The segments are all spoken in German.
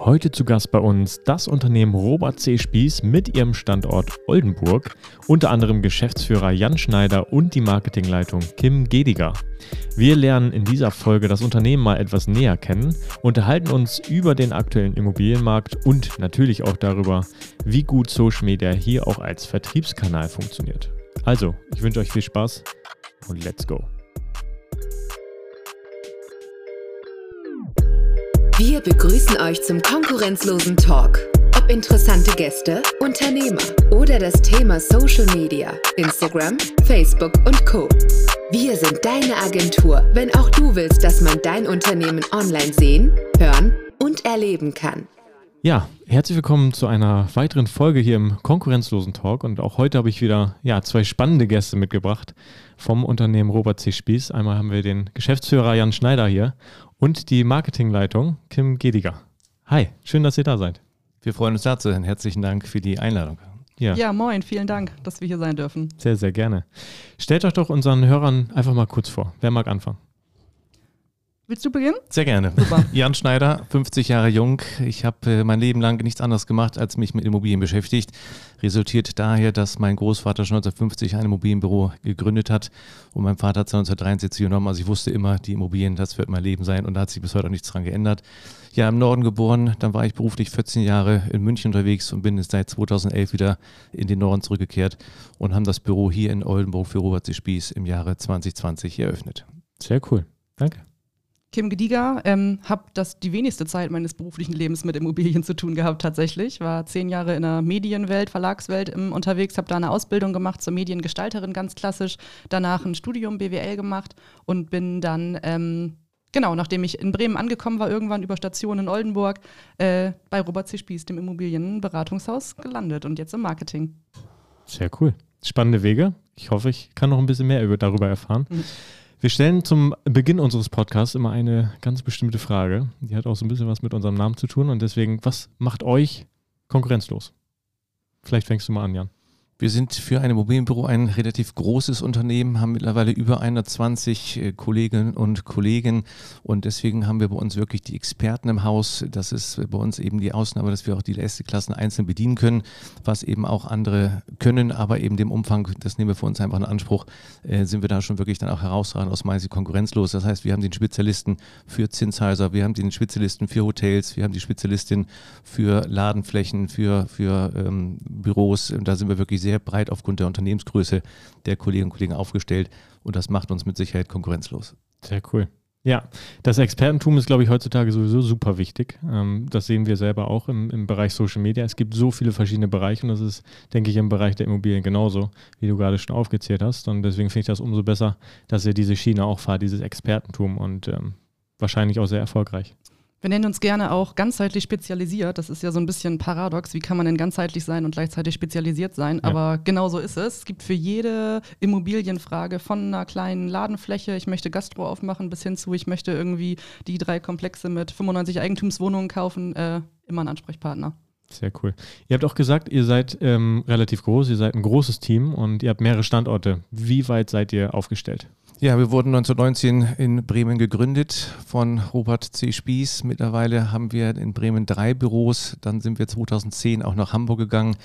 Heute zu Gast bei uns das Unternehmen Robert C. Spieß mit ihrem Standort Oldenburg, unter anderem Geschäftsführer Jan Schneider und die Marketingleitung Kim Gediger. Wir lernen in dieser Folge das Unternehmen mal etwas näher kennen, unterhalten uns über den aktuellen Immobilienmarkt und natürlich auch darüber, wie gut Social Media hier auch als Vertriebskanal funktioniert. Also, ich wünsche euch viel Spaß und let's go. Wir begrüßen euch zum konkurrenzlosen Talk. Ob interessante Gäste, Unternehmer oder das Thema Social Media, Instagram, Facebook und Co. Wir sind deine Agentur, wenn auch du willst, dass man dein Unternehmen online sehen, hören und erleben kann. Ja, herzlich willkommen zu einer weiteren Folge hier im Konkurrenzlosen Talk. Und auch heute habe ich wieder ja, zwei spannende Gäste mitgebracht vom Unternehmen Robert C. Spieß. Einmal haben wir den Geschäftsführer Jan Schneider hier und die Marketingleitung Kim Gediger. Hi, schön, dass ihr da seid. Wir freuen uns da zu sein. Herzlichen Dank für die Einladung. Ja. ja, moin, vielen Dank, dass wir hier sein dürfen. Sehr, sehr gerne. Stellt euch doch unseren Hörern einfach mal kurz vor. Wer mag anfangen? Willst du beginnen? Sehr gerne. Super. Jan Schneider, 50 Jahre jung. Ich habe äh, mein Leben lang nichts anderes gemacht, als mich mit Immobilien beschäftigt. Resultiert daher, dass mein Großvater schon 1950 ein Immobilienbüro gegründet hat und mein Vater hat es 1973 genommen. Also ich wusste immer, die Immobilien, das wird mein Leben sein und da hat sich bis heute auch nichts dran geändert. Ja, im Norden geboren, dann war ich beruflich 14 Jahre in München unterwegs und bin seit 2011 wieder in den Norden zurückgekehrt und haben das Büro hier in Oldenburg für Robert C. Spieß im Jahre 2020 eröffnet. Sehr cool. Danke. Kim Gediger, ähm, habe das die wenigste Zeit meines beruflichen Lebens mit Immobilien zu tun gehabt tatsächlich. War zehn Jahre in der Medienwelt, Verlagswelt im, unterwegs, habe da eine Ausbildung gemacht zur Mediengestalterin, ganz klassisch. Danach ein Studium BWL gemacht und bin dann, ähm, genau, nachdem ich in Bremen angekommen war, irgendwann über Station in Oldenburg, äh, bei Robert C. Spieß, dem Immobilienberatungshaus, gelandet und jetzt im Marketing. Sehr cool. Spannende Wege. Ich hoffe, ich kann noch ein bisschen mehr über, darüber erfahren. Mhm. Wir stellen zum Beginn unseres Podcasts immer eine ganz bestimmte Frage. Die hat auch so ein bisschen was mit unserem Namen zu tun. Und deswegen, was macht euch konkurrenzlos? Vielleicht fängst du mal an, Jan. Wir sind für ein Immobilienbüro ein relativ großes Unternehmen, haben mittlerweile über 120 äh, Kolleginnen und Kollegen und deswegen haben wir bei uns wirklich die Experten im Haus. Das ist bei uns eben die Ausnahme, dass wir auch die letzte Klassen einzeln bedienen können, was eben auch andere können, aber eben dem Umfang, das nehmen wir für uns einfach in Anspruch, äh, sind wir da schon wirklich dann auch herausragend aus meiner Sicht konkurrenzlos. Das heißt, wir haben den Spezialisten für Zinshäuser, wir haben den Spezialisten für Hotels, wir haben die Spezialistin für Ladenflächen, für, für ähm, Büros. Und da sind wir wirklich sehr sehr breit aufgrund der Unternehmensgröße der Kolleginnen und Kollegen aufgestellt und das macht uns mit Sicherheit konkurrenzlos. Sehr cool. Ja, das Expertentum ist, glaube ich, heutzutage sowieso super wichtig. Ähm, das sehen wir selber auch im, im Bereich Social Media. Es gibt so viele verschiedene Bereiche und das ist, denke ich, im Bereich der Immobilien genauso, wie du gerade schon aufgezählt hast. Und deswegen finde ich das umso besser, dass ihr diese Schiene auch fahrt, dieses Expertentum und ähm, wahrscheinlich auch sehr erfolgreich. Wir nennen uns gerne auch ganzheitlich spezialisiert. Das ist ja so ein bisschen paradox. Wie kann man denn ganzheitlich sein und gleichzeitig spezialisiert sein? Ja. Aber genau so ist es. Es gibt für jede Immobilienfrage von einer kleinen Ladenfläche, ich möchte Gastro aufmachen, bis hin zu, ich möchte irgendwie die drei Komplexe mit 95 Eigentumswohnungen kaufen, äh, immer einen Ansprechpartner. Sehr cool. Ihr habt auch gesagt, ihr seid ähm, relativ groß, ihr seid ein großes Team und ihr habt mehrere Standorte. Wie weit seid ihr aufgestellt? Ja, wir wurden 1919 in Bremen gegründet von Robert C. Spieß. Mittlerweile haben wir in Bremen drei Büros. Dann sind wir 2010 auch nach Hamburg gegangen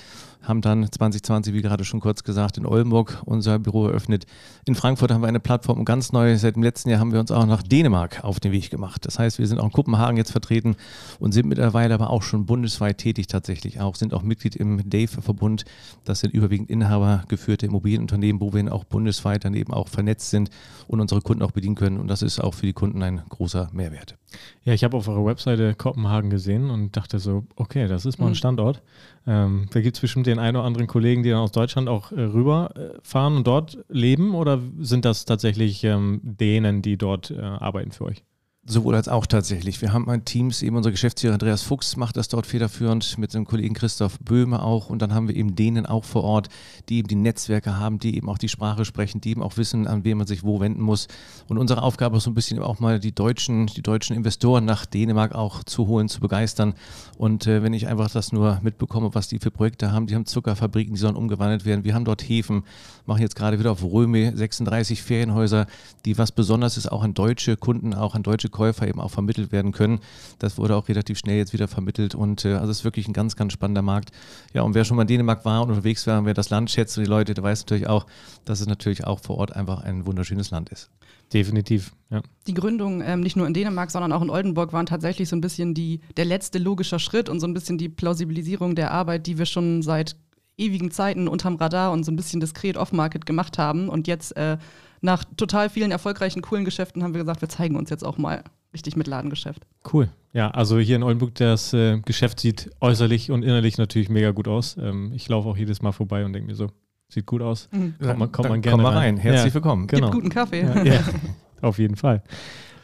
haben dann 2020, wie gerade schon kurz gesagt, in Oldenburg unser Büro eröffnet. In Frankfurt haben wir eine Plattform ganz neu. Seit dem letzten Jahr haben wir uns auch nach Dänemark auf den Weg gemacht. Das heißt, wir sind auch in Kopenhagen jetzt vertreten und sind mittlerweile aber auch schon bundesweit tätig tatsächlich auch, sind auch Mitglied im DAVE-Verbund. Das sind überwiegend inhabergeführte Immobilienunternehmen, wo wir auch bundesweit dann eben auch vernetzt sind und unsere Kunden auch bedienen können. Und das ist auch für die Kunden ein großer Mehrwert. Ja, ich habe auf eurer Webseite Kopenhagen gesehen und dachte so, okay, das ist mal ein mhm. Standort. Ähm, da gibt es bestimmt den einen oder anderen Kollegen, die dann aus Deutschland auch äh, rüberfahren und dort leben oder sind das tatsächlich ähm, denen, die dort äh, arbeiten für euch? Sowohl als auch tatsächlich. Wir haben ein Teams, eben unser Geschäftsführer Andreas Fuchs macht das dort federführend, mit dem Kollegen Christoph Böhme auch. Und dann haben wir eben denen auch vor Ort, die eben die Netzwerke haben, die eben auch die Sprache sprechen, die eben auch wissen, an wen man sich wo wenden muss. Und unsere Aufgabe ist so ein bisschen auch mal die deutschen, die deutschen Investoren nach Dänemark auch zu holen, zu begeistern. Und äh, wenn ich einfach das nur mitbekomme, was die für Projekte haben, die haben Zuckerfabriken, die sollen umgewandelt werden. Wir haben dort Häfen, machen jetzt gerade wieder auf Röme 36 Ferienhäuser, die was Besonderes ist, auch an deutsche Kunden, auch an deutsche Käufer eben auch vermittelt werden können. Das wurde auch relativ schnell jetzt wieder vermittelt und äh, also es ist wirklich ein ganz, ganz spannender Markt. Ja, und wer schon mal in Dänemark war und unterwegs war und wer das Land schätzt und die Leute, der weiß natürlich auch, dass es natürlich auch vor Ort einfach ein wunderschönes Land ist. Definitiv, ja. Die Gründung ähm, nicht nur in Dänemark, sondern auch in Oldenburg waren tatsächlich so ein bisschen die, der letzte logische Schritt und so ein bisschen die Plausibilisierung der Arbeit, die wir schon seit ewigen Zeiten unterm Radar und so ein bisschen diskret off-market gemacht haben. Und jetzt äh, nach total vielen erfolgreichen, coolen Geschäften haben wir gesagt, wir zeigen uns jetzt auch mal richtig mit Ladengeschäft. Cool. Ja, also hier in Oldenburg, das äh, Geschäft sieht äußerlich und innerlich natürlich mega gut aus. Ähm, ich laufe auch jedes Mal vorbei und denke mir so, sieht gut aus. Mhm. Kommt man, kommt man gerne komm mal rein. rein. Herzlich ja, willkommen. Genau. Gibt guten Kaffee. Ja, ja, auf jeden Fall.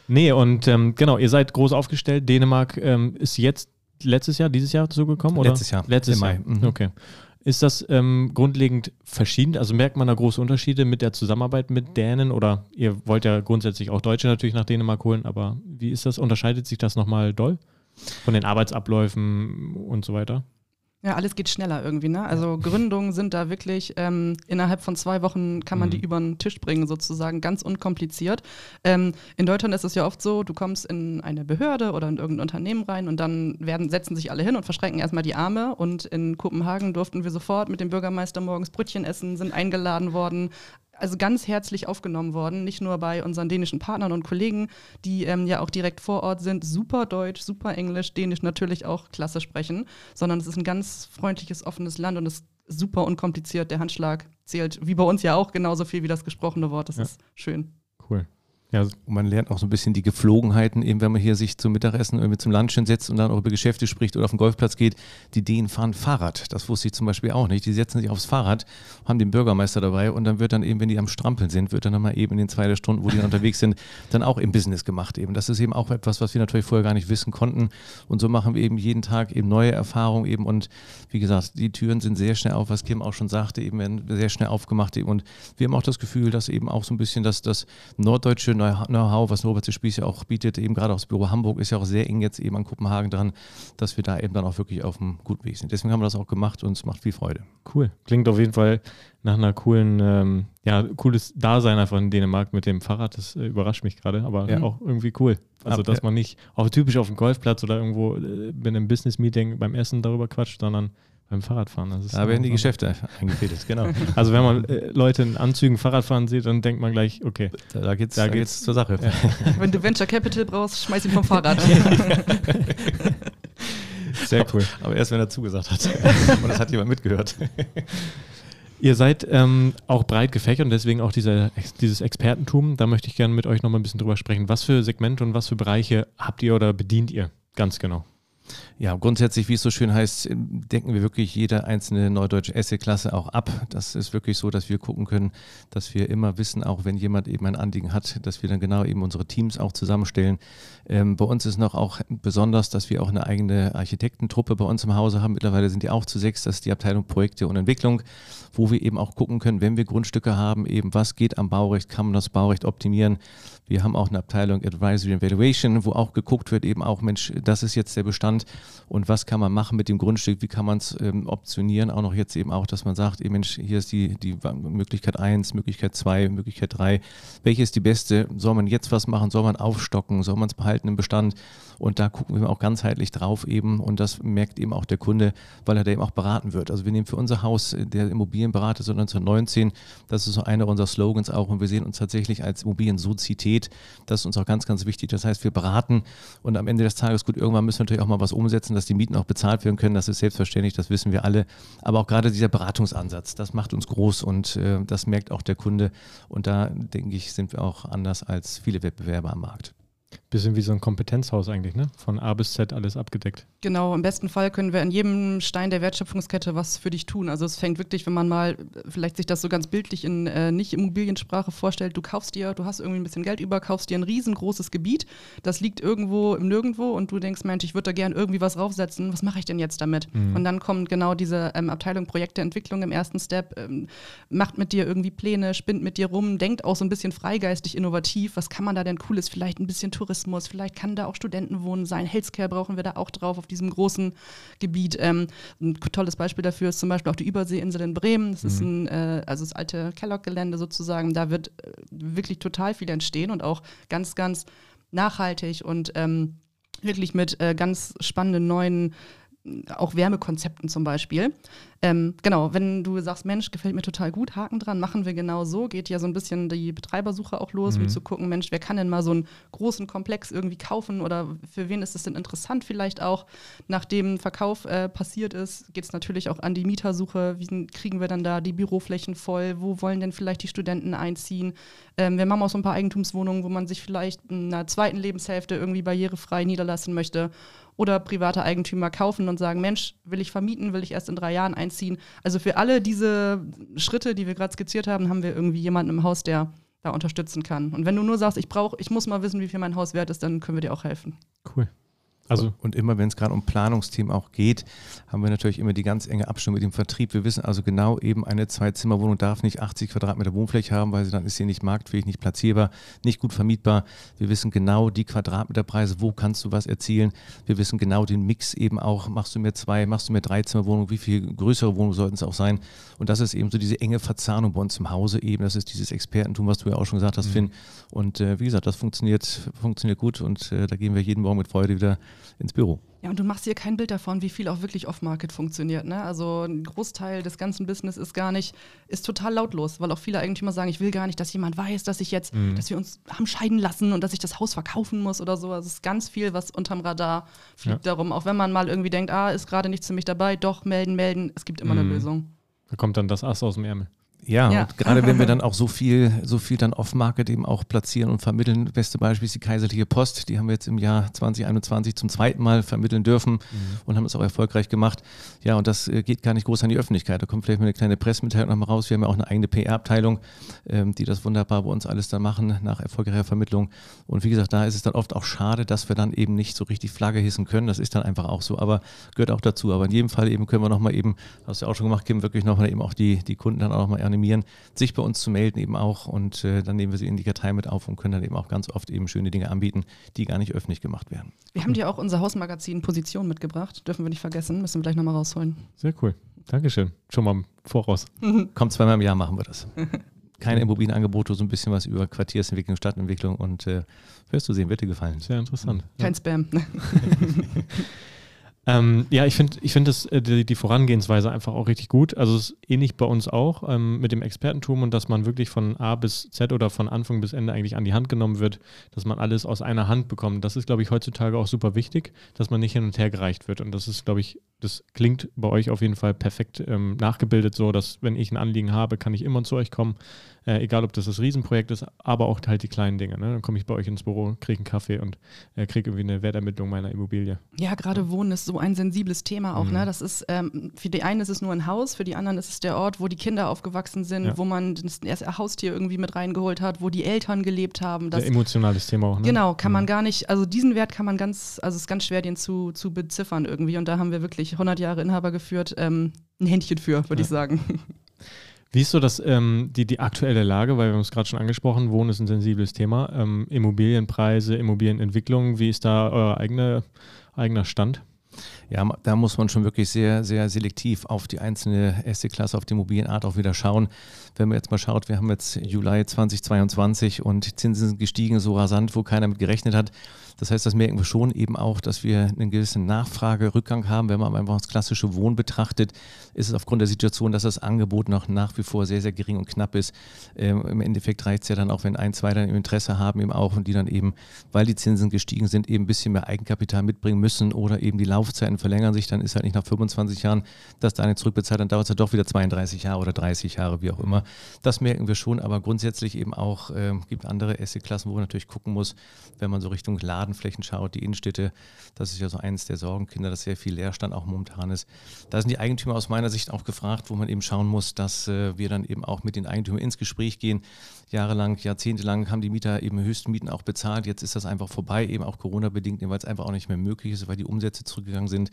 Nee, und ähm, genau, ihr seid groß aufgestellt. Dänemark ähm, ist jetzt letztes Jahr, dieses Jahr zugekommen, oder? Letztes Jahr. Letztes Im Mai. Mhm. Okay. Ist das ähm, grundlegend verschieden? Also merkt man da große Unterschiede mit der Zusammenarbeit mit Dänen oder ihr wollt ja grundsätzlich auch Deutsche natürlich nach Dänemark holen, aber wie ist das? Unterscheidet sich das nochmal doll von den Arbeitsabläufen und so weiter? Ja, alles geht schneller irgendwie, ne? Also Gründungen sind da wirklich, ähm, innerhalb von zwei Wochen kann man mhm. die über den Tisch bringen, sozusagen, ganz unkompliziert. Ähm, in Deutschland ist es ja oft so, du kommst in eine Behörde oder in irgendein Unternehmen rein und dann werden, setzen sich alle hin und verschränken erstmal die Arme. Und in Kopenhagen durften wir sofort mit dem Bürgermeister morgens Brötchen essen, sind eingeladen worden, also ganz herzlich aufgenommen worden, nicht nur bei unseren dänischen Partnern und Kollegen, die ähm, ja auch direkt vor Ort sind, super Deutsch, super Englisch, Dänisch natürlich auch klasse sprechen, sondern es ist ein ganz freundliches, offenes Land und es ist super unkompliziert. Der Handschlag zählt, wie bei uns ja auch, genauso viel wie das gesprochene Wort. Das ja. ist schön. Cool. Ja, und man lernt auch so ein bisschen die Geflogenheiten, eben wenn man hier sich zum Mittagessen irgendwie zum Lunchen setzt und dann auch über Geschäfte spricht oder auf den Golfplatz geht. Die Dänen fahren Fahrrad. Das wusste ich zum Beispiel auch nicht. Die setzen sich aufs Fahrrad, haben den Bürgermeister dabei und dann wird dann eben, wenn die am Strampeln sind, wird dann nochmal eben in den zwei Stunden, wo die unterwegs sind, dann auch im Business gemacht eben. Das ist eben auch etwas, was wir natürlich vorher gar nicht wissen konnten. Und so machen wir eben jeden Tag eben neue Erfahrungen eben und wie gesagt, die Türen sind sehr schnell auf, was Kim auch schon sagte, eben werden sehr schnell aufgemacht eben. Und wir haben auch das Gefühl, dass eben auch so ein bisschen das, das norddeutsche Know-how, was Norbert Spieß ja auch bietet, eben gerade auch das Büro Hamburg ist ja auch sehr eng jetzt eben an Kopenhagen dran, dass wir da eben dann auch wirklich auf einem guten Weg sind. Deswegen haben wir das auch gemacht und es macht viel Freude. Cool. Klingt auf jeden Fall nach einer coolen, ähm, ja, cooles Dasein einfach in Dänemark mit dem Fahrrad. Das äh, überrascht mich gerade, aber ja. auch irgendwie cool. Also, dass man nicht auch typisch auf dem Golfplatz oder irgendwo äh, bei einem Business-Meeting beim Essen darüber quatscht, sondern beim Fahrradfahren. da werden die Geschäfte eingefädelt, genau. Also wenn man äh, Leute in Anzügen Fahrradfahren sieht, dann denkt man gleich, okay, da, da geht's, da da geht's zur Sache. Ja. Wenn du Venture Capital brauchst, schmeiß ihn vom Fahrrad. Sehr cool. Aber erst, wenn er zugesagt hat. Und das hat jemand mitgehört. Ihr seid ähm, auch breit gefächert und deswegen auch dieser, dieses Expertentum. Da möchte ich gerne mit euch nochmal ein bisschen drüber sprechen. Was für Segmente und was für Bereiche habt ihr oder bedient ihr ganz genau? Ja, grundsätzlich, wie es so schön heißt, decken wir wirklich jede einzelne neudeutsche Esse-Klasse auch ab. Das ist wirklich so, dass wir gucken können, dass wir immer wissen, auch wenn jemand eben ein Anliegen hat, dass wir dann genau eben unsere Teams auch zusammenstellen. Ähm, bei uns ist noch auch besonders, dass wir auch eine eigene Architektentruppe bei uns im Hause haben. Mittlerweile sind die auch zu sechs. Das ist die Abteilung Projekte und Entwicklung, wo wir eben auch gucken können, wenn wir Grundstücke haben, eben was geht am Baurecht, kann man das Baurecht optimieren. Wir haben auch eine Abteilung Advisory and Valuation, wo auch geguckt wird, eben auch, Mensch, das ist jetzt der Bestand und was kann man machen mit dem Grundstück, wie kann man es ähm, optionieren, auch noch jetzt eben auch, dass man sagt, ey Mensch, hier ist die, die Möglichkeit 1, Möglichkeit 2, Möglichkeit 3, welche ist die beste, soll man jetzt was machen, soll man aufstocken, soll man es behalten im Bestand? Und da gucken wir auch ganzheitlich drauf eben. Und das merkt eben auch der Kunde, weil er da eben auch beraten wird. Also wir nehmen für unser Haus, äh, der Immobilienberater so 1919, das ist so einer unserer Slogans auch. Und wir sehen uns tatsächlich als Immobiliensozietät, das ist uns auch ganz, ganz wichtig. Das heißt, wir beraten. Und am Ende des Tages, gut, irgendwann müssen wir natürlich auch mal was umsetzen, dass die Mieten auch bezahlt werden können, das ist selbstverständlich, das wissen wir alle. Aber auch gerade dieser Beratungsansatz, das macht uns groß und äh, das merkt auch der Kunde und da denke ich, sind wir auch anders als viele Wettbewerber am Markt. Bisschen wie so ein Kompetenzhaus eigentlich, ne? Von A bis Z alles abgedeckt. Genau, im besten Fall können wir an jedem Stein der Wertschöpfungskette was für dich tun. Also es fängt wirklich, wenn man mal vielleicht sich das so ganz bildlich in äh, nicht Immobiliensprache vorstellt, du kaufst dir, du hast irgendwie ein bisschen Geld über, kaufst dir ein riesengroßes Gebiet, das liegt irgendwo im Nirgendwo und du denkst, Mensch, ich würde da gerne irgendwie was draufsetzen, was mache ich denn jetzt damit? Mhm. Und dann kommt genau diese ähm, Abteilung Projekteentwicklung im ersten Step, ähm, macht mit dir irgendwie Pläne, spinnt mit dir rum, denkt auch so ein bisschen freigeistig innovativ, was kann man da denn Cooles, vielleicht ein bisschen Tourismus Tourismus, vielleicht kann da auch Studentenwohnen sein. Healthcare brauchen wir da auch drauf auf diesem großen Gebiet. Ähm, ein tolles Beispiel dafür ist zum Beispiel auch die Überseeinsel in Bremen. Das mhm. ist ein, äh, also das alte Kellogg-Gelände sozusagen. Da wird äh, wirklich total viel entstehen und auch ganz, ganz nachhaltig und ähm, wirklich mit äh, ganz spannenden neuen auch Wärmekonzepten zum Beispiel. Ähm, genau, wenn du sagst, Mensch, gefällt mir total gut, Haken dran, machen wir genau so, geht ja so ein bisschen die Betreibersuche auch los, mhm. um zu gucken, Mensch, wer kann denn mal so einen großen Komplex irgendwie kaufen oder für wen ist es denn interessant vielleicht auch? Nachdem Verkauf äh, passiert ist, geht es natürlich auch an die Mietersuche. Wie kriegen wir dann da die Büroflächen voll? Wo wollen denn vielleicht die Studenten einziehen? Ähm, wir haben auch so ein paar Eigentumswohnungen, wo man sich vielleicht in einer zweiten Lebenshälfte irgendwie barrierefrei niederlassen möchte oder private Eigentümer kaufen und sagen, Mensch, will ich vermieten, will ich erst in drei Jahren einziehen. Also für alle diese Schritte, die wir gerade skizziert haben, haben wir irgendwie jemanden im Haus, der da unterstützen kann. Und wenn du nur sagst, ich brauche, ich muss mal wissen, wie viel mein Haus wert ist, dann können wir dir auch helfen. Cool. Also und immer wenn es gerade um Planungsthemen auch geht, haben wir natürlich immer die ganz enge Abstimmung mit dem Vertrieb. Wir wissen also genau, eben eine Zwei-Zimmer-Wohnung darf nicht 80 Quadratmeter Wohnfläche haben, weil sie dann ist sie nicht marktfähig, nicht platzierbar, nicht gut vermietbar. Wir wissen genau die Quadratmeterpreise, wo kannst du was erzielen. Wir wissen genau den Mix eben auch, machst du mir zwei, machst du mir drei Zimmerwohnungen, wie viel größere Wohnungen sollten es auch sein. Und das ist eben so diese enge Verzahnung bei uns im Hause eben. Das ist dieses Expertentum, was du ja auch schon gesagt hast, mhm. Finn. Und äh, wie gesagt, das funktioniert, funktioniert gut und äh, da gehen wir jeden Morgen mit Freude wieder ins Büro. Ja, und du machst dir kein Bild davon, wie viel auch wirklich Off-Market funktioniert. Ne? Also ein Großteil des ganzen Business ist gar nicht, ist total lautlos, weil auch viele Eigentümer sagen, ich will gar nicht, dass jemand weiß, dass ich jetzt, mhm. dass wir uns haben scheiden lassen und dass ich das Haus verkaufen muss oder so. Also es ist ganz viel, was unterm Radar fliegt ja. darum. Auch wenn man mal irgendwie denkt, ah, ist gerade nichts für mich dabei, doch, melden, melden, es gibt immer mhm. eine Lösung. Da kommt dann das Ass aus dem Ärmel. Ja, ja. und gerade wenn wir dann auch so viel, so viel dann off-Market eben auch platzieren und vermitteln. Beste Beispiel ist die Kaiserliche Post. Die haben wir jetzt im Jahr 2021 zum zweiten Mal vermitteln dürfen mhm. und haben es auch erfolgreich gemacht. Ja, und das äh, geht gar nicht groß an die Öffentlichkeit. Da kommt vielleicht mal eine kleine Pressemitteilung nochmal raus. Wir haben ja auch eine eigene PR-Abteilung, ähm, die das wunderbar bei uns alles dann machen nach erfolgreicher Vermittlung. Und wie gesagt, da ist es dann oft auch schade, dass wir dann eben nicht so richtig Flagge hissen können. Das ist dann einfach auch so, aber gehört auch dazu. Aber in jedem Fall eben können wir nochmal eben, hast du ja auch schon gemacht, Kim, wirklich nochmal eben auch die, die Kunden dann auch nochmal animieren, sich bei uns zu melden eben auch und äh, dann nehmen wir sie in die Kartei mit auf und können dann eben auch ganz oft eben schöne Dinge anbieten, die gar nicht öffentlich gemacht werden. Wir haben dir auch unser Hausmagazin Position mitgebracht, dürfen wir nicht vergessen, müssen wir gleich nochmal rausholen. Sehr cool. Dankeschön. Schon mal voraus. Kommt zweimal im Jahr, machen wir das. Keine Immobilienangebote, so ein bisschen was über Quartiersentwicklung, Stadtentwicklung und äh, wirst du sehen, wird dir gefallen. Sehr interessant. Kein ja. Spam. Ähm, ja, ich finde ich find äh, die, die, Vorangehensweise einfach auch richtig gut. Also es ist ähnlich bei uns auch ähm, mit dem Expertentum und dass man wirklich von A bis Z oder von Anfang bis Ende eigentlich an die Hand genommen wird, dass man alles aus einer Hand bekommt. Das ist, glaube ich, heutzutage auch super wichtig, dass man nicht hin und her gereicht wird. Und das ist, glaube ich, das klingt bei euch auf jeden Fall perfekt ähm, nachgebildet, so dass wenn ich ein Anliegen habe, kann ich immer zu euch kommen. Äh, egal, ob das das Riesenprojekt ist, aber auch halt die kleinen Dinge. Ne? Dann komme ich bei euch ins Büro, kriege einen Kaffee und äh, kriege irgendwie eine Wertermittlung meiner Immobilie. Ja, gerade Wohnen ist so ein sensibles Thema auch. Ne? Mhm. Ne? Das ist, ähm, für die einen ist es nur ein Haus, für die anderen ist es der Ort, wo die Kinder aufgewachsen sind, ja. wo man das erste Haustier irgendwie mit reingeholt hat, wo die Eltern gelebt haben. Das, Sehr emotionales Thema auch. Ne? Genau, kann mhm. man gar nicht, also diesen Wert kann man ganz, also es ist ganz schwer, den zu, zu beziffern irgendwie. Und da haben wir wirklich 100 Jahre Inhaber geführt, ähm, ein Händchen für, würde ja. ich sagen. Wie ist so das, ähm, die, die aktuelle Lage, weil wir haben es gerade schon angesprochen, Wohnen ist ein sensibles Thema. Ähm, Immobilienpreise, Immobilienentwicklung, wie ist da euer eigene, eigener Stand? Ja, da muss man schon wirklich sehr, sehr selektiv auf die einzelne erste Klasse, auf die Immobilienart auch wieder schauen. Wenn man jetzt mal schaut, wir haben jetzt Juli 2022 und Zinsen sind gestiegen so rasant, wo keiner mit gerechnet hat. Das heißt, das merken wir schon eben auch, dass wir einen gewissen Nachfragerückgang haben. Wenn man einfach das klassische Wohnen betrachtet, ist es aufgrund der Situation, dass das Angebot noch nach wie vor sehr, sehr gering und knapp ist. Ähm, Im Endeffekt reicht es ja dann auch, wenn ein, zwei dann im Interesse haben, eben auch und die dann eben, weil die Zinsen gestiegen sind, eben ein bisschen mehr Eigenkapital mitbringen müssen oder eben die Laufzeiten verlängern sich, dann ist halt nicht nach 25 Jahren, dass da eine zurückbezahlt, dann dauert es halt doch wieder 32 Jahre oder 30 Jahre, wie auch immer. Das merken wir schon, aber grundsätzlich eben auch äh, gibt andere Assetklassen, wo man natürlich gucken muss, wenn man so Richtung Laden Ladenflächen schaut, die Innenstädte, das ist ja so eines der Sorgenkinder, dass sehr viel Leerstand auch momentan ist. Da sind die Eigentümer aus meiner Sicht auch gefragt, wo man eben schauen muss, dass äh, wir dann eben auch mit den Eigentümern ins Gespräch gehen. Jahrelang, jahrzehntelang haben die Mieter eben höchsten Mieten auch bezahlt. Jetzt ist das einfach vorbei, eben auch Corona-bedingt, weil es einfach auch nicht mehr möglich ist, weil die Umsätze zurückgegangen sind.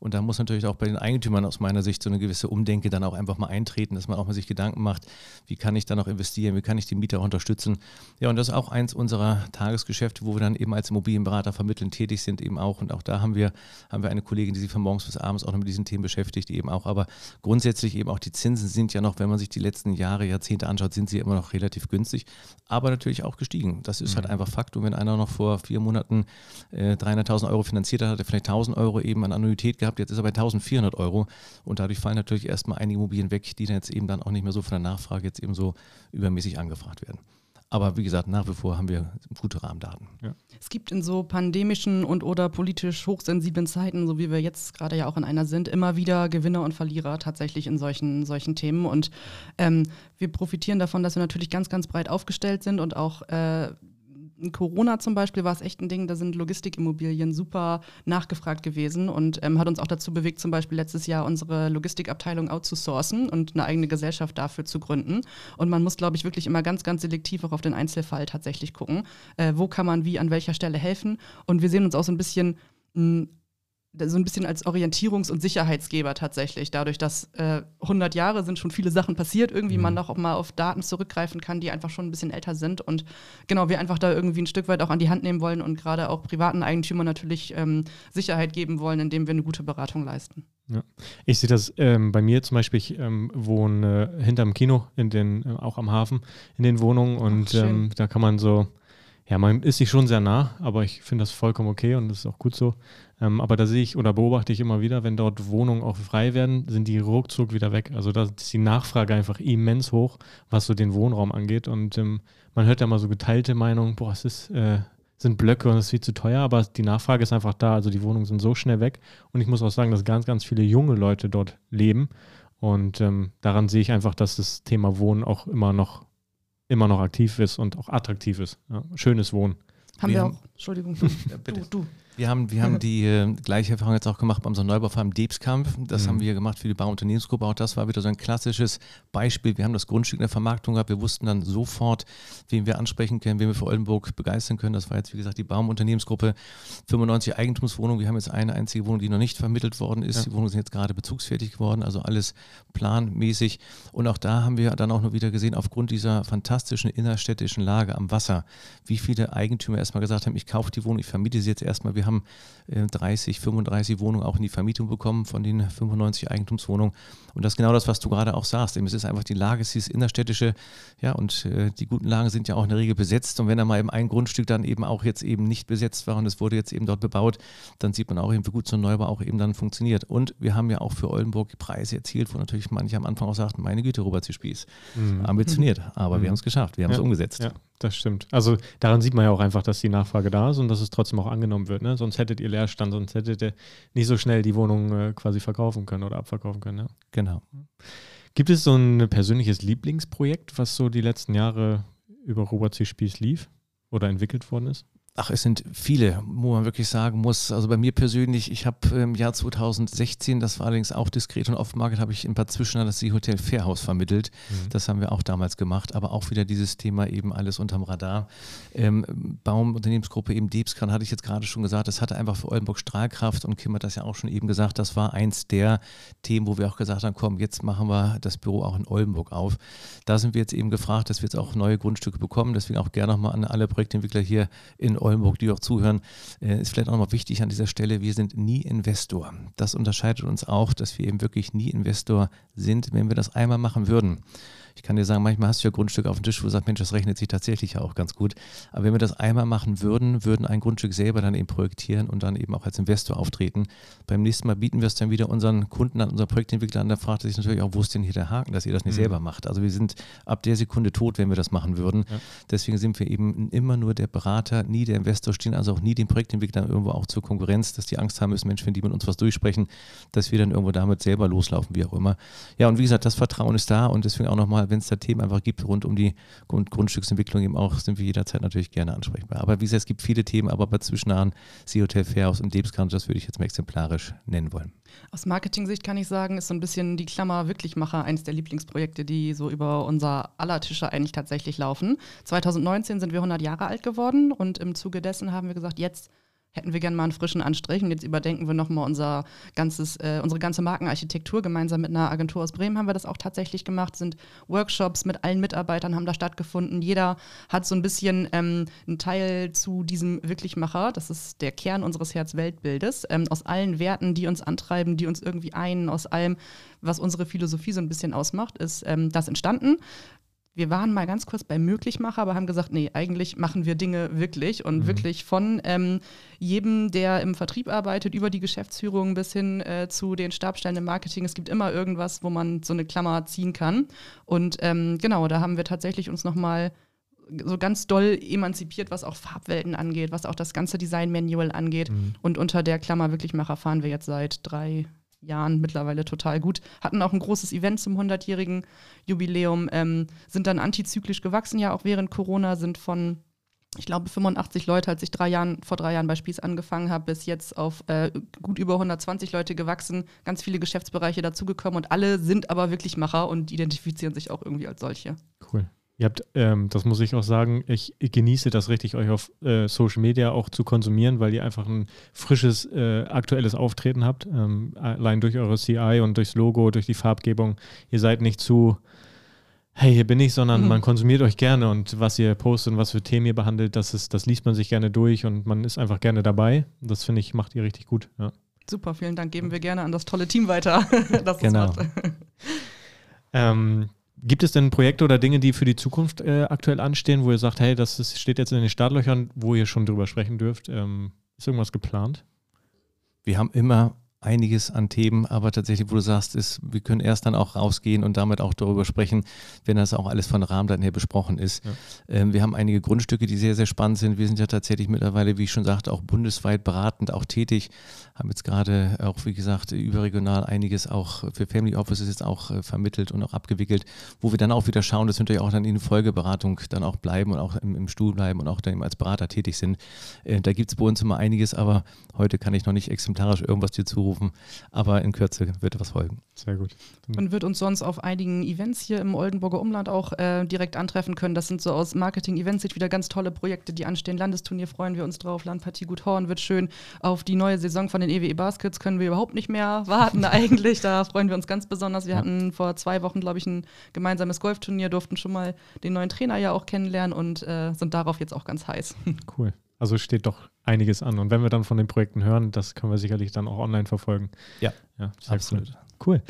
Und da muss natürlich auch bei den Eigentümern aus meiner Sicht so eine gewisse Umdenke dann auch einfach mal eintreten, dass man auch mal sich Gedanken macht, wie kann ich dann auch investieren, wie kann ich die Mieter unterstützen. Ja, und das ist auch eins unserer Tagesgeschäfte, wo wir dann eben als Immobilien Immobilienberater vermitteln, tätig sind eben auch. Und auch da haben wir, haben wir eine Kollegin, die sich von morgens bis abends auch noch mit diesen Themen beschäftigt, eben auch. Aber grundsätzlich eben auch die Zinsen sind ja noch, wenn man sich die letzten Jahre, Jahrzehnte anschaut, sind sie immer noch relativ günstig, aber natürlich auch gestiegen. Das ist halt mhm. halt einfach Fakt. Und wenn einer noch vor vier Monaten äh, 300.000 Euro finanziert hat, hat er vielleicht 1.000 Euro eben an Annuität gehabt, jetzt ist er bei 1.400 Euro. Und dadurch fallen natürlich erstmal einige Immobilien weg, die dann jetzt eben dann auch nicht mehr so von der Nachfrage jetzt eben so übermäßig angefragt werden. Aber wie gesagt, nach wie vor haben wir gute Rahmendaten. Ja. Es gibt in so pandemischen und oder politisch hochsensiblen Zeiten, so wie wir jetzt gerade ja auch in einer sind, immer wieder Gewinner und Verlierer tatsächlich in solchen, solchen Themen. Und ähm, wir profitieren davon, dass wir natürlich ganz, ganz breit aufgestellt sind und auch äh, Corona zum Beispiel war es echt ein Ding, da sind Logistikimmobilien super nachgefragt gewesen und ähm, hat uns auch dazu bewegt, zum Beispiel letztes Jahr unsere Logistikabteilung outzusourcen und eine eigene Gesellschaft dafür zu gründen. Und man muss, glaube ich, wirklich immer ganz, ganz selektiv auch auf den Einzelfall tatsächlich gucken. Äh, wo kann man wie an welcher Stelle helfen? Und wir sehen uns auch so ein bisschen mh, so ein bisschen als Orientierungs- und Sicherheitsgeber tatsächlich. Dadurch, dass äh, 100 Jahre sind schon viele Sachen passiert, irgendwie mhm. man auch mal auf Daten zurückgreifen kann, die einfach schon ein bisschen älter sind. Und genau, wir einfach da irgendwie ein Stück weit auch an die Hand nehmen wollen und gerade auch privaten Eigentümern natürlich ähm, Sicherheit geben wollen, indem wir eine gute Beratung leisten. Ja. Ich sehe das ähm, bei mir zum Beispiel, ich ähm, wohne äh, hinterm Kino, in den, äh, auch am Hafen, in den Wohnungen und Ach, ähm, da kann man so ja, man ist sich schon sehr nah, aber ich finde das vollkommen okay und das ist auch gut so. Ähm, aber da sehe ich oder beobachte ich immer wieder, wenn dort Wohnungen auch frei werden, sind die ruckzuck wieder weg. Also da ist die Nachfrage einfach immens hoch, was so den Wohnraum angeht. Und ähm, man hört ja mal so geteilte Meinungen, boah, es ist, äh, sind Blöcke und es ist viel zu teuer, aber die Nachfrage ist einfach da. Also die Wohnungen sind so schnell weg. Und ich muss auch sagen, dass ganz, ganz viele junge Leute dort leben. Und ähm, daran sehe ich einfach, dass das Thema Wohnen auch immer noch immer noch aktiv ist und auch attraktiv ist. Ja, schönes Wohnen. Haben wir, wir auch. Entschuldigung, du, ja, du, du. Wir haben, wir haben die äh, gleiche Erfahrung jetzt auch gemacht bei unserem Neubaufarm Debskampf. Das mhm. haben wir gemacht für die Bauunternehmensgruppe. Auch das war wieder so ein klassisches Beispiel. Wir haben das Grundstück in der Vermarktung gehabt. Wir wussten dann sofort, wen wir ansprechen können, wen wir für Oldenburg begeistern können. Das war jetzt, wie gesagt, die Bauunternehmensgruppe. 95 Eigentumswohnungen. Wir haben jetzt eine einzige Wohnung, die noch nicht vermittelt worden ist. Ja. Die Wohnungen sind jetzt gerade bezugsfertig geworden. Also alles planmäßig. Und auch da haben wir dann auch nur wieder gesehen, aufgrund dieser fantastischen innerstädtischen Lage am Wasser, wie viele Eigentümer erstmal gesagt haben, ich kaufe die Wohnung, ich vermiete sie jetzt erstmal. Wir haben haben 30, äh, 35 Wohnungen auch in die Vermietung bekommen von den 95 Eigentumswohnungen. Und das ist genau das, was du gerade auch sagst. Es ist einfach die Lage, es ist innerstädtische, ja, und äh, die guten Lagen sind ja auch in der Regel besetzt. Und wenn da mal eben ein Grundstück dann eben auch jetzt eben nicht besetzt war und es wurde jetzt eben dort bebaut, dann sieht man auch eben, wie gut so ein Neubau auch eben dann funktioniert. Und wir haben ja auch für Oldenburg Preise erzielt, wo natürlich manche am Anfang auch sagten, meine Güte, Robert C. Spieß, mhm. ambitioniert. Aber mhm. wir haben es geschafft, wir haben es ja. umgesetzt. Ja. Das stimmt. Also daran sieht man ja auch einfach, dass die Nachfrage da ist und dass es trotzdem auch angenommen wird. Ne? Sonst hättet ihr Leerstand, sonst hättet ihr nicht so schnell die Wohnung äh, quasi verkaufen können oder abverkaufen können. Ja? Genau. Gibt es so ein persönliches Lieblingsprojekt, was so die letzten Jahre über Robert C. Spieß lief oder entwickelt worden ist? Ach, es sind viele, wo man wirklich sagen muss. Also bei mir persönlich, ich habe im Jahr 2016, das war allerdings auch diskret und off-market, habe ich in Bad Zwischenahn das Seehotel Fairhaus vermittelt. Mhm. Das haben wir auch damals gemacht, aber auch wieder dieses Thema eben alles unterm Radar. Ähm, Baumunternehmensgruppe eben Debskan hatte ich jetzt gerade schon gesagt, das hatte einfach für Oldenburg Strahlkraft und Kim hat das ja auch schon eben gesagt, das war eins der Themen, wo wir auch gesagt haben, komm, jetzt machen wir das Büro auch in Oldenburg auf. Da sind wir jetzt eben gefragt, dass wir jetzt auch neue Grundstücke bekommen, deswegen auch gerne nochmal an alle Projektentwickler hier in Oldenburg, die auch zuhören, äh, ist vielleicht auch nochmal wichtig an dieser Stelle, wir sind nie Investor. Das unterscheidet uns auch, dass wir eben wirklich nie Investor sind, wenn wir das einmal machen würden. Ich kann dir sagen, manchmal hast du ja Grundstücke auf dem Tisch, wo du sagst, Mensch, das rechnet sich tatsächlich auch ganz gut. Aber wenn wir das einmal machen würden, würden ein Grundstück selber dann eben projektieren und dann eben auch als Investor auftreten. Beim nächsten Mal bieten wir es dann wieder unseren Kunden an, unseren Projektentwicklern an, da fragt er sich natürlich auch, wo ist denn hier der Haken, dass ihr das nicht mhm. selber macht. Also wir sind ab der Sekunde tot, wenn wir das machen würden. Ja. Deswegen sind wir eben immer nur der Berater, nie der Investor, stehen also auch nie den Projektentwicklern irgendwo auch zur Konkurrenz, dass die Angst haben müssen, Mensch, wenn die mit uns was durchsprechen, dass wir dann irgendwo damit selber loslaufen, wie auch immer. Ja, und wie gesagt, das Vertrauen ist da und deswegen auch nochmal, wenn es da Themen einfach gibt rund um die Grund Grundstücksentwicklung eben auch, sind wir jederzeit natürlich gerne ansprechbar. Aber wie gesagt, es gibt viele Themen, aber bei Zwischennahen, Sea Hotel Fairhaus und Debskanto, das würde ich jetzt mal exemplarisch nennen wollen. Aus Marketing-Sicht kann ich sagen, ist so ein bisschen die Klammer Wirklichmacher eines der Lieblingsprojekte, die so über unser aller Tische eigentlich tatsächlich laufen. 2019 sind wir 100 Jahre alt geworden und im Zuge dessen haben wir gesagt, jetzt hätten wir gerne mal einen frischen Anstrich. Und jetzt überdenken wir nochmal unser ganzes, äh, unsere ganze Markenarchitektur. Gemeinsam mit einer Agentur aus Bremen haben wir das auch tatsächlich gemacht, sind Workshops mit allen Mitarbeitern haben da stattgefunden. Jeder hat so ein bisschen ähm, einen Teil zu diesem Wirklichmacher. Das ist der Kern unseres Herz-Weltbildes. Ähm, aus allen Werten, die uns antreiben, die uns irgendwie ein, aus allem, was unsere Philosophie so ein bisschen ausmacht, ist ähm, das entstanden wir waren mal ganz kurz beim Möglichmacher, aber haben gesagt, nee, eigentlich machen wir Dinge wirklich und mhm. wirklich von ähm, jedem, der im Vertrieb arbeitet, über die Geschäftsführung bis hin äh, zu den Stabstellen im Marketing. Es gibt immer irgendwas, wo man so eine Klammer ziehen kann. Und ähm, genau, da haben wir tatsächlich uns nochmal so ganz doll emanzipiert, was auch Farbwelten angeht, was auch das ganze Design-Manual angeht. Mhm. Und unter der Klammer Wirklichmacher fahren wir jetzt seit drei, Jahren mittlerweile total gut. Hatten auch ein großes Event zum 100-jährigen Jubiläum, ähm, sind dann antizyklisch gewachsen, ja auch während Corona, sind von ich glaube, 85 Leute, als ich drei Jahren, vor drei Jahren bei Spieß angefangen habe, bis jetzt auf äh, gut über 120 Leute gewachsen, ganz viele Geschäftsbereiche dazugekommen und alle sind aber wirklich Macher und identifizieren sich auch irgendwie als solche. Cool. Ihr habt, ähm, das muss ich auch sagen, ich, genieße das richtig, euch auf äh, Social Media auch zu konsumieren, weil ihr einfach ein frisches, äh, aktuelles Auftreten habt. Ähm, allein durch eure CI und durchs Logo, durch die Farbgebung. Ihr seid nicht zu, hey, hier bin ich, sondern mhm. man konsumiert euch gerne und was ihr postet und was für Themen ihr behandelt, das, ist, das liest man sich gerne durch und man ist einfach gerne dabei. Das finde ich, macht ihr richtig gut. Ja. Super, vielen Dank. Geben wir gerne an das tolle Team weiter. das genau. ähm, Gibt es denn Projekte oder Dinge, die für die Zukunft äh, aktuell anstehen, wo ihr sagt, hey, das ist, steht jetzt in den Startlöchern, wo ihr schon drüber sprechen dürft? Ähm, ist irgendwas geplant? Wir haben immer einiges an Themen, aber tatsächlich, wo du sagst, ist, wir können erst dann auch rausgehen und damit auch darüber sprechen, wenn das auch alles von Rahmen dann her besprochen ist. Ja. Ähm, wir haben einige Grundstücke, die sehr, sehr spannend sind. Wir sind ja tatsächlich mittlerweile, wie ich schon sagte, auch bundesweit beratend auch tätig, haben jetzt gerade auch, wie gesagt, überregional einiges auch für Family Offices jetzt auch äh, vermittelt und auch abgewickelt, wo wir dann auch wieder schauen, dass wir natürlich auch dann in Folgeberatung dann auch bleiben und auch im, im Stuhl bleiben und auch dann eben als Berater tätig sind. Äh, da gibt es bei uns immer einiges, aber heute kann ich noch nicht exemplarisch irgendwas dir zurufen aufrufen. Aber in Kürze wird was folgen. Sehr gut. Man wird uns sonst auf einigen Events hier im Oldenburger Umland auch äh, direkt antreffen können. Das sind so aus Marketing-Events wieder ganz tolle Projekte, die anstehen. Landesturnier freuen wir uns drauf. Landpartie Gut Horn wird schön. Auf die neue Saison von den EWE Baskets können wir überhaupt nicht mehr warten eigentlich. Da freuen wir uns ganz besonders. Wir ja. hatten vor zwei Wochen, glaube ich, ein gemeinsames Golfturnier, durften schon mal den neuen Trainer ja auch kennenlernen und äh, sind darauf jetzt auch ganz heiß. Cool. Also steht doch einiges an. Und wenn wir dann von den Projekten hören, das können wir sicherlich dann auch online verfolgen. Ja, ja absolut. Cool.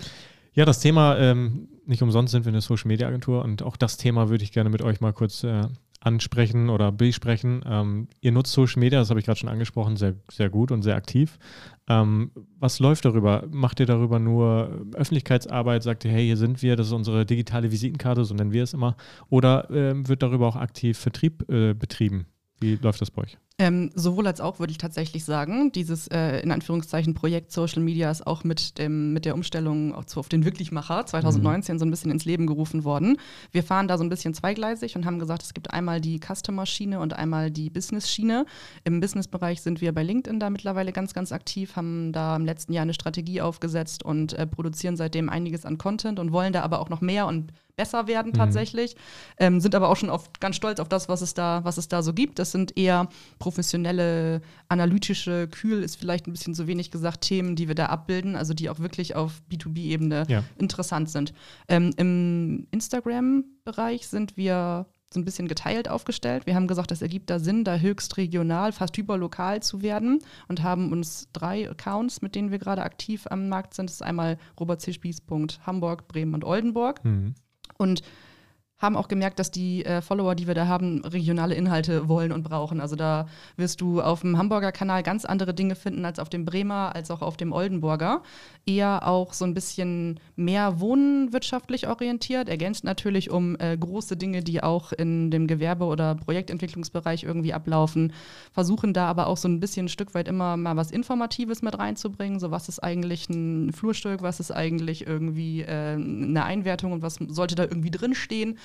Ja, das Thema, ähm, nicht umsonst sind wir eine Social Media Agentur und auch das Thema würde ich gerne mit euch mal kurz äh, ansprechen oder besprechen. Ähm, ihr nutzt Social Media, das habe ich gerade schon angesprochen, sehr, sehr gut und sehr aktiv. Ähm, was läuft darüber? Macht ihr darüber nur Öffentlichkeitsarbeit? Sagt ihr, hey, hier sind wir, das ist unsere digitale Visitenkarte, so nennen wir es immer? Oder ähm, wird darüber auch aktiv Vertrieb äh, betrieben? Wie läuft das bei euch? Ähm, sowohl als auch würde ich tatsächlich sagen, dieses äh, in Anführungszeichen Projekt Social Media ist auch mit, dem, mit der Umstellung auf den Wirklichmacher 2019 mhm. so ein bisschen ins Leben gerufen worden. Wir fahren da so ein bisschen zweigleisig und haben gesagt, es gibt einmal die Customer-Schiene und einmal die Business-Schiene. Im Business-Bereich sind wir bei LinkedIn da mittlerweile ganz, ganz aktiv, haben da im letzten Jahr eine Strategie aufgesetzt und äh, produzieren seitdem einiges an Content und wollen da aber auch noch mehr und besser werden mhm. tatsächlich. Mhm. Ähm, sind aber auch schon oft ganz stolz auf das, was es da, was es da so gibt. Das sind eher professionelle, analytische, kühl ist vielleicht ein bisschen zu wenig gesagt, Themen, die wir da abbilden, also die auch wirklich auf B2B-Ebene ja. interessant sind. Ähm, Im Instagram-Bereich sind wir so ein bisschen geteilt aufgestellt. Wir haben gesagt, es ergibt da Sinn, da höchst regional, fast hyperlokal zu werden und haben uns drei Accounts, mit denen wir gerade aktiv am Markt sind. Das ist einmal Robert C. Spieß. Hamburg, Bremen und Oldenburg. Mhm. Und haben auch gemerkt, dass die äh, Follower, die wir da haben, regionale Inhalte wollen und brauchen. Also da wirst du auf dem Hamburger Kanal ganz andere Dinge finden als auf dem Bremer, als auch auf dem Oldenburger. Eher auch so ein bisschen mehr wohnwirtschaftlich orientiert, ergänzt natürlich um äh, große Dinge, die auch in dem Gewerbe- oder Projektentwicklungsbereich irgendwie ablaufen. Versuchen da aber auch so ein bisschen ein Stück weit immer mal was Informatives mit reinzubringen. So, was ist eigentlich ein Flurstück, was ist eigentlich irgendwie äh, eine Einwertung und was sollte da irgendwie drinstehen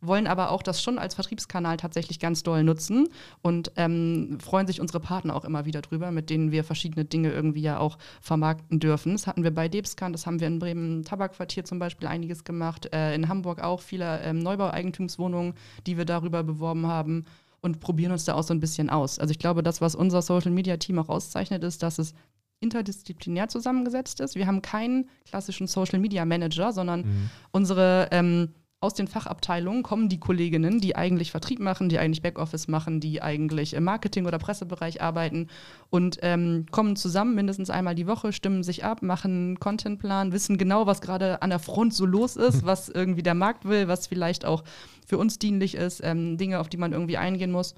wollen aber auch das schon als Vertriebskanal tatsächlich ganz doll nutzen und ähm, freuen sich unsere Partner auch immer wieder drüber, mit denen wir verschiedene Dinge irgendwie ja auch vermarkten dürfen. Das hatten wir bei Debskan, das haben wir in Bremen Tabakquartier zum Beispiel einiges gemacht, äh, in Hamburg auch viele ähm, Neubaueigentumswohnungen, die wir darüber beworben haben. und probieren uns da auch so ein bisschen aus. Also ich glaube, das, was unser Social Media Team auch auszeichnet, ist, dass es interdisziplinär zusammengesetzt ist. Wir haben keinen klassischen Social Media Manager, sondern mhm. unsere ähm, aus den Fachabteilungen kommen die Kolleginnen, die eigentlich Vertrieb machen, die eigentlich Backoffice machen, die eigentlich im Marketing- oder Pressebereich arbeiten und ähm, kommen zusammen mindestens einmal die Woche, stimmen sich ab, machen einen Contentplan, wissen genau, was gerade an der Front so los ist, was irgendwie der Markt will, was vielleicht auch für uns dienlich ist, ähm, Dinge, auf die man irgendwie eingehen muss.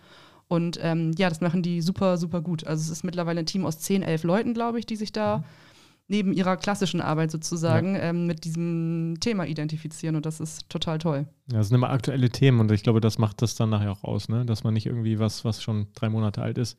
Und ähm, ja, das machen die super, super gut. Also es ist mittlerweile ein Team aus 10, 11 Leuten, glaube ich, die sich da mhm neben ihrer klassischen Arbeit sozusagen ja. ähm, mit diesem Thema identifizieren und das ist total toll. Ja, das sind immer aktuelle Themen und ich glaube, das macht das dann nachher auch aus, ne? dass man nicht irgendwie was, was schon drei Monate alt ist,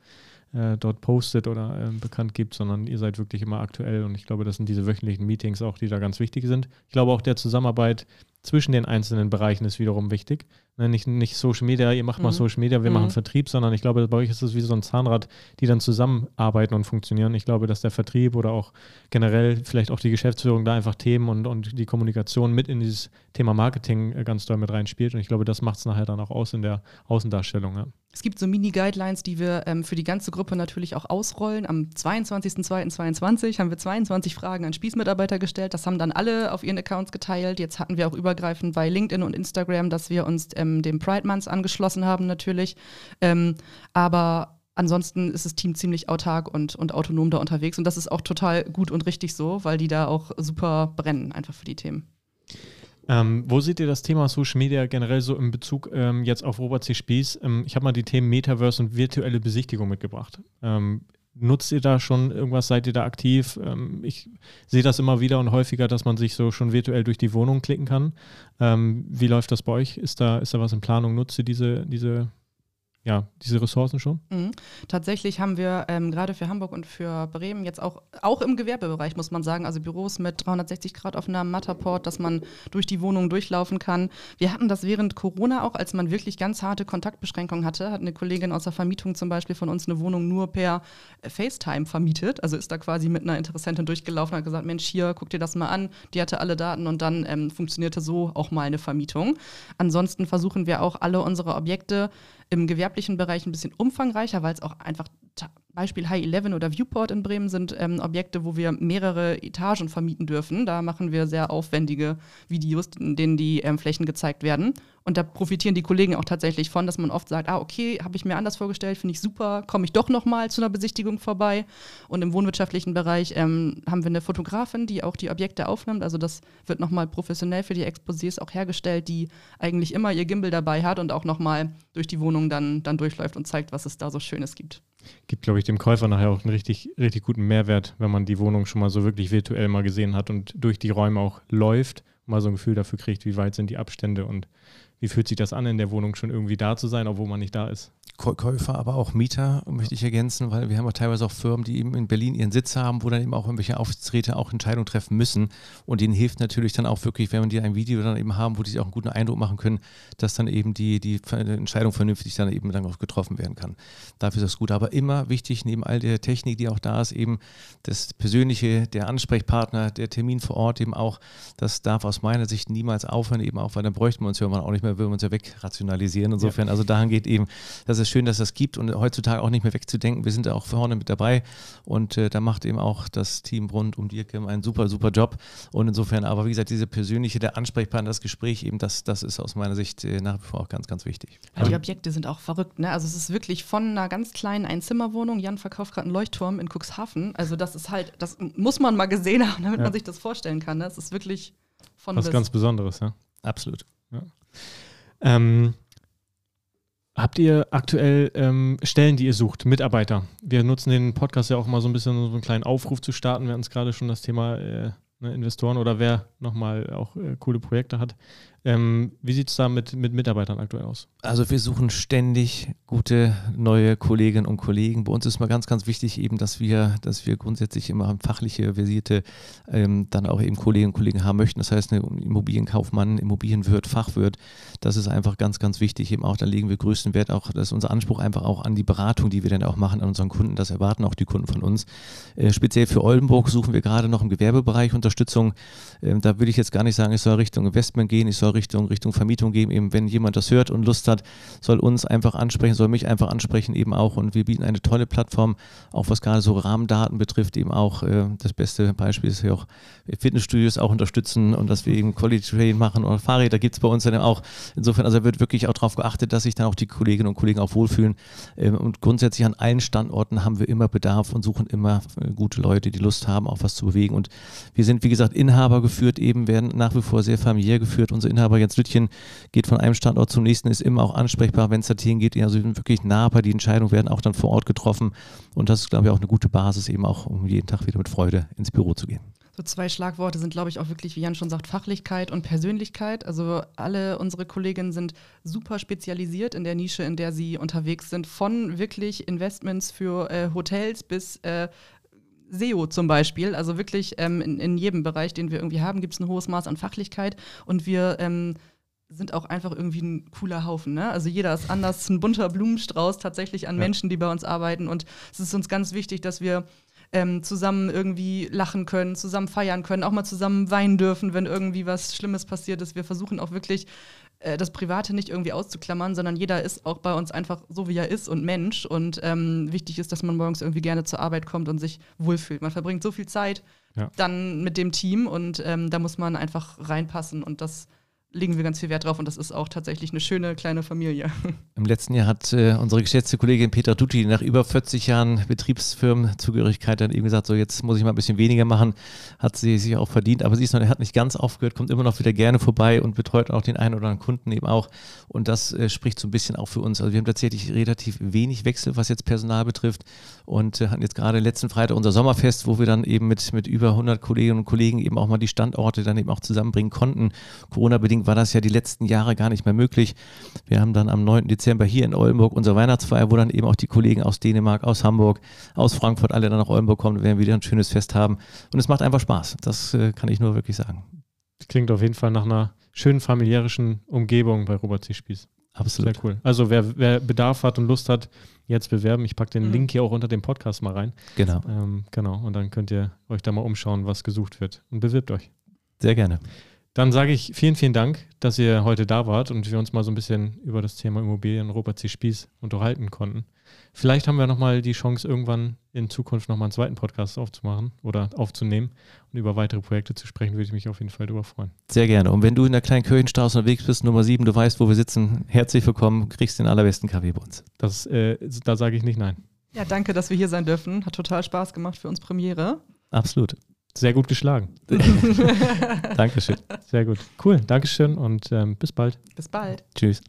äh, dort postet oder äh, bekannt gibt, sondern ihr seid wirklich immer aktuell und ich glaube, das sind diese wöchentlichen Meetings auch, die da ganz wichtig sind. Ich glaube auch der Zusammenarbeit zwischen den einzelnen Bereichen ist wiederum wichtig. Ne, nicht, nicht Social Media, ihr macht mhm. mal Social Media, wir mhm. machen Vertrieb, sondern ich glaube, bei euch ist es wie so ein Zahnrad, die dann zusammenarbeiten und funktionieren. Ich glaube, dass der Vertrieb oder auch generell vielleicht auch die Geschäftsführung da einfach Themen und, und die Kommunikation mit in dieses Thema Marketing äh, ganz doll mit reinspielt. Und ich glaube, das macht es nachher dann auch aus in der Außendarstellung. Ja. Es gibt so Mini-Guidelines, die wir ähm, für die ganze Gruppe natürlich auch ausrollen. Am 22.02.2022 haben wir 22 Fragen an Spießmitarbeiter gestellt. Das haben dann alle auf ihren Accounts geteilt. Jetzt hatten wir auch übergreifend bei LinkedIn und Instagram, dass wir uns ähm, dem Pride Month angeschlossen haben natürlich. Ähm, aber ansonsten ist das Team ziemlich autark und, und autonom da unterwegs. Und das ist auch total gut und richtig so, weil die da auch super brennen einfach für die Themen. Ähm, wo seht ihr das Thema Social Media generell so in Bezug ähm, jetzt auf Robert C. Spieß? Ähm, ich habe mal die Themen Metaverse und virtuelle Besichtigung mitgebracht. Ähm, nutzt ihr da schon irgendwas? Seid ihr da aktiv? Ähm, ich sehe das immer wieder und häufiger, dass man sich so schon virtuell durch die Wohnung klicken kann. Ähm, wie läuft das bei euch? Ist da, ist da was in Planung? Nutzt ihr diese, diese ja, diese Ressourcen schon? Mhm. Tatsächlich haben wir ähm, gerade für Hamburg und für Bremen jetzt auch, auch im Gewerbebereich, muss man sagen, also Büros mit 360 Grad offener Matterport, dass man durch die Wohnung durchlaufen kann. Wir hatten das während Corona auch, als man wirklich ganz harte Kontaktbeschränkungen hatte, hat eine Kollegin aus der Vermietung zum Beispiel von uns eine Wohnung nur per FaceTime vermietet. Also ist da quasi mit einer Interessentin durchgelaufen hat gesagt, Mensch, hier, guck dir das mal an. Die hatte alle Daten und dann ähm, funktionierte so auch mal eine Vermietung. Ansonsten versuchen wir auch alle unsere Objekte im gewerblichen Bereich ein bisschen umfangreicher, weil es auch einfach Beispiel High 11 oder Viewport in Bremen sind ähm, Objekte, wo wir mehrere Etagen vermieten dürfen. Da machen wir sehr aufwendige Videos, in denen die ähm, Flächen gezeigt werden. Und da profitieren die Kollegen auch tatsächlich von, dass man oft sagt, ah, okay, habe ich mir anders vorgestellt, finde ich super, komme ich doch noch mal zu einer Besichtigung vorbei. Und im wohnwirtschaftlichen Bereich ähm, haben wir eine Fotografin, die auch die Objekte aufnimmt. Also das wird noch mal professionell für die Exposés auch hergestellt, die eigentlich immer ihr Gimbal dabei hat und auch noch mal durch die Wohnung dann, dann durchläuft und zeigt, was es da so Schönes gibt gibt, glaube ich, dem Käufer nachher auch einen richtig, richtig guten Mehrwert, wenn man die Wohnung schon mal so wirklich virtuell mal gesehen hat und durch die Räume auch läuft, mal so ein Gefühl dafür kriegt, wie weit sind die Abstände und wie fühlt sich das an, in der Wohnung schon irgendwie da zu sein, obwohl man nicht da ist? Käufer, aber auch Mieter, möchte ich ergänzen, weil wir haben auch teilweise auch Firmen, die eben in Berlin ihren Sitz haben, wo dann eben auch irgendwelche Aufsichtsräte auch Entscheidungen treffen müssen. Und denen hilft natürlich dann auch wirklich, wenn die ein Video dann eben haben, wo die sich auch einen guten Eindruck machen können, dass dann eben die, die Entscheidung vernünftig dann eben dann auch getroffen werden kann. Dafür ist das gut. Aber immer wichtig, neben all der Technik, die auch da ist, eben das Persönliche, der Ansprechpartner, der Termin vor Ort eben auch, das darf aus meiner Sicht niemals aufhören, eben auch, weil dann bräuchten wir uns ja auch nicht mehr, würden wir uns ja wegrationalisieren. Insofern, ja. also daran geht eben, dass es schön, dass es das gibt und heutzutage auch nicht mehr wegzudenken. Wir sind da auch vorne mit dabei und äh, da macht eben auch das Team rund um Dirkem einen super, super Job. Und insofern, aber wie gesagt, diese persönliche, der Ansprechpartner, das Gespräch eben, das, das ist aus meiner Sicht äh, nach wie vor auch ganz, ganz wichtig. Ja, die Objekte sind auch verrückt, ne? Also es ist wirklich von einer ganz kleinen Einzimmerwohnung, Jan verkauft gerade einen Leuchtturm in Cuxhaven. Also das ist halt, das muss man mal gesehen haben, damit ja. man sich das vorstellen kann. Ne? Das ist wirklich von Was ganz Besonderes, ja. Absolut. Ja. Ähm, Habt ihr aktuell ähm, Stellen, die ihr sucht, Mitarbeiter? Wir nutzen den Podcast ja auch mal so ein bisschen, so einen kleinen Aufruf zu starten. Wir hatten es gerade schon das Thema äh, ne, Investoren oder wer nochmal auch äh, coole Projekte hat. Ähm, wie sieht es da mit, mit Mitarbeitern aktuell aus? Also wir suchen ständig gute neue Kolleginnen und Kollegen. Bei uns ist mal ganz, ganz wichtig eben, dass wir, dass wir grundsätzlich immer fachliche, versierte ähm, dann auch eben Kolleginnen und Kollegen haben möchten. Das heißt, eine Immobilienkaufmann, Immobilienwirt, Fachwirt, das ist einfach ganz, ganz wichtig. Eben auch, da legen wir größten Wert auch, das ist unser Anspruch einfach auch an die Beratung, die wir dann auch machen an unseren Kunden. Das erwarten auch die Kunden von uns. Äh, speziell für Oldenburg suchen wir gerade noch im Gewerbebereich Unterstützung. Ähm, da würde ich jetzt gar nicht sagen, ich soll Richtung Investment gehen, ich soll Richtung, Richtung Vermietung geben. Eben, wenn jemand das hört und Lust hat, soll uns einfach ansprechen, soll mich einfach ansprechen eben auch. Und wir bieten eine tolle Plattform, auch was gerade so Rahmendaten betrifft, eben auch äh, das beste Beispiel ist ja auch Fitnessstudios auch unterstützen und dass wir eben Quality Training machen oder Fahrräder gibt es bei uns dann auch. Insofern, also wird wirklich auch darauf geachtet, dass sich dann auch die Kolleginnen und Kollegen auch wohlfühlen. Ähm, und grundsätzlich an allen Standorten haben wir immer Bedarf und suchen immer äh, gute Leute, die Lust haben, auch was zu bewegen. Und wir sind, wie gesagt, Inhaber geführt, eben werden nach wie vor sehr familiär geführt. Unser Inhaber Jens Lüttchen geht von einem Standort zum nächsten, ist immer auch ansprechbar, wenn es da Themen geht. Also sind wirklich nah bei die Entscheidungen werden auch dann vor Ort getroffen. Und das ist, glaube ich, auch eine gute Basis, eben auch um jeden Tag wieder mit Freude ins Büro zu gehen. So zwei Schlagworte sind, glaube ich, auch wirklich, wie Jan schon sagt, Fachlichkeit und Persönlichkeit. Also alle unsere Kolleginnen sind super spezialisiert in der Nische, in der sie unterwegs sind. Von wirklich Investments für äh, Hotels bis äh, SEO zum Beispiel. Also wirklich ähm, in, in, jedem Bereich, den wir irgendwie haben, gibt es ein hohes Maß an Fachlichkeit. Und wir ähm, sind auch einfach irgendwie ein cooler Haufen. Ne? Also jeder ist anders, ein bunter Blumenstrauß tatsächlich an ja. Menschen, die bei uns arbeiten. Und es ist uns ganz wichtig, dass wir ähm, zusammen irgendwie lachen können, zusammen feiern können, auch mal zusammen weinen dürfen, wenn irgendwie was Schlimmes passiert ist. Wir versuchen auch wirklich äh, das Private nicht irgendwie auszuklammern, sondern jeder ist auch bei uns einfach so, wie er ist und Mensch. Und ähm, wichtig ist, dass man morgens irgendwie gerne zur Arbeit kommt und sich wohlfühlt. Man verbringt so viel Zeit ja. dann mit dem Team und ähm, da muss man einfach reinpassen und das legen wir ganz viel Wert drauf und das ist auch tatsächlich eine schöne kleine Familie. Im letzten Jahr hat äh, unsere geschätzte Kollegin Petra Dutti nach über 40 Jahren Betriebsfirmenzugehörigkeit dann eben gesagt, so jetzt muss ich mal ein bisschen weniger machen, hat sie sich auch verdient, aber sie ist noch, hat nicht ganz aufgehört, kommt immer noch wieder gerne vorbei und betreut auch den einen oder anderen Kunden eben auch und das äh, spricht so ein bisschen auch für uns. Also wir haben tatsächlich relativ wenig Wechsel, was jetzt Personal betrifft und äh, hatten jetzt gerade letzten Freitag unser Sommerfest, wo wir dann eben mit, mit über 100 Kolleginnen und Kollegen eben auch mal die Standorte dann eben auch zusammenbringen konnten. Corona-bedingt war das ja die letzten Jahre gar nicht mehr möglich. Wir haben dann am 9. Dezember hier in Oldenburg unsere Weihnachtsfeier, wo dann eben auch die Kollegen aus Dänemark, aus Hamburg, aus Frankfurt alle dann nach Oldenburg kommen und werden wieder ein schönes Fest haben. Und es macht einfach Spaß. Das äh, kann ich nur wirklich sagen. Das klingt auf jeden Fall nach einer schönen familiärischen Umgebung bei Robert C. Spieß. Absolut. Sehr cool. Also wer, wer Bedarf hat und Lust hat, jetzt bewerben. Ich packe den mhm. Link hier auch unter dem Podcast mal rein. Genau. Ähm, genau. Und dann könnt ihr euch da mal umschauen, was gesucht wird. Und bewirbt euch. Sehr gerne. Dann sage ich vielen, vielen Dank, dass ihr heute da wart und wir uns mal so ein bisschen über das Thema Immobilien Robert C. Spieß unterhalten konnten. Vielleicht haben wir nochmal die Chance, irgendwann in Zukunft nochmal einen zweiten Podcast aufzumachen oder aufzunehmen und über weitere Projekte zu sprechen, würde ich mich auf jeden Fall darüber freuen. Sehr gerne. Und wenn du in der kleinen Kirchenstraße unterwegs bist, Nummer 7, du weißt, wo wir sitzen, herzlich willkommen, kriegst den allerbesten Kaffee bei uns. Das, äh, da sage ich nicht nein. Ja, danke, dass wir hier sein dürfen. Hat total Spaß gemacht für uns Premiere. Absolut. Sehr gut geschlagen. Dankeschön. Sehr gut. Cool. Dankeschön und ähm, bis bald. Bis bald. Tschüss.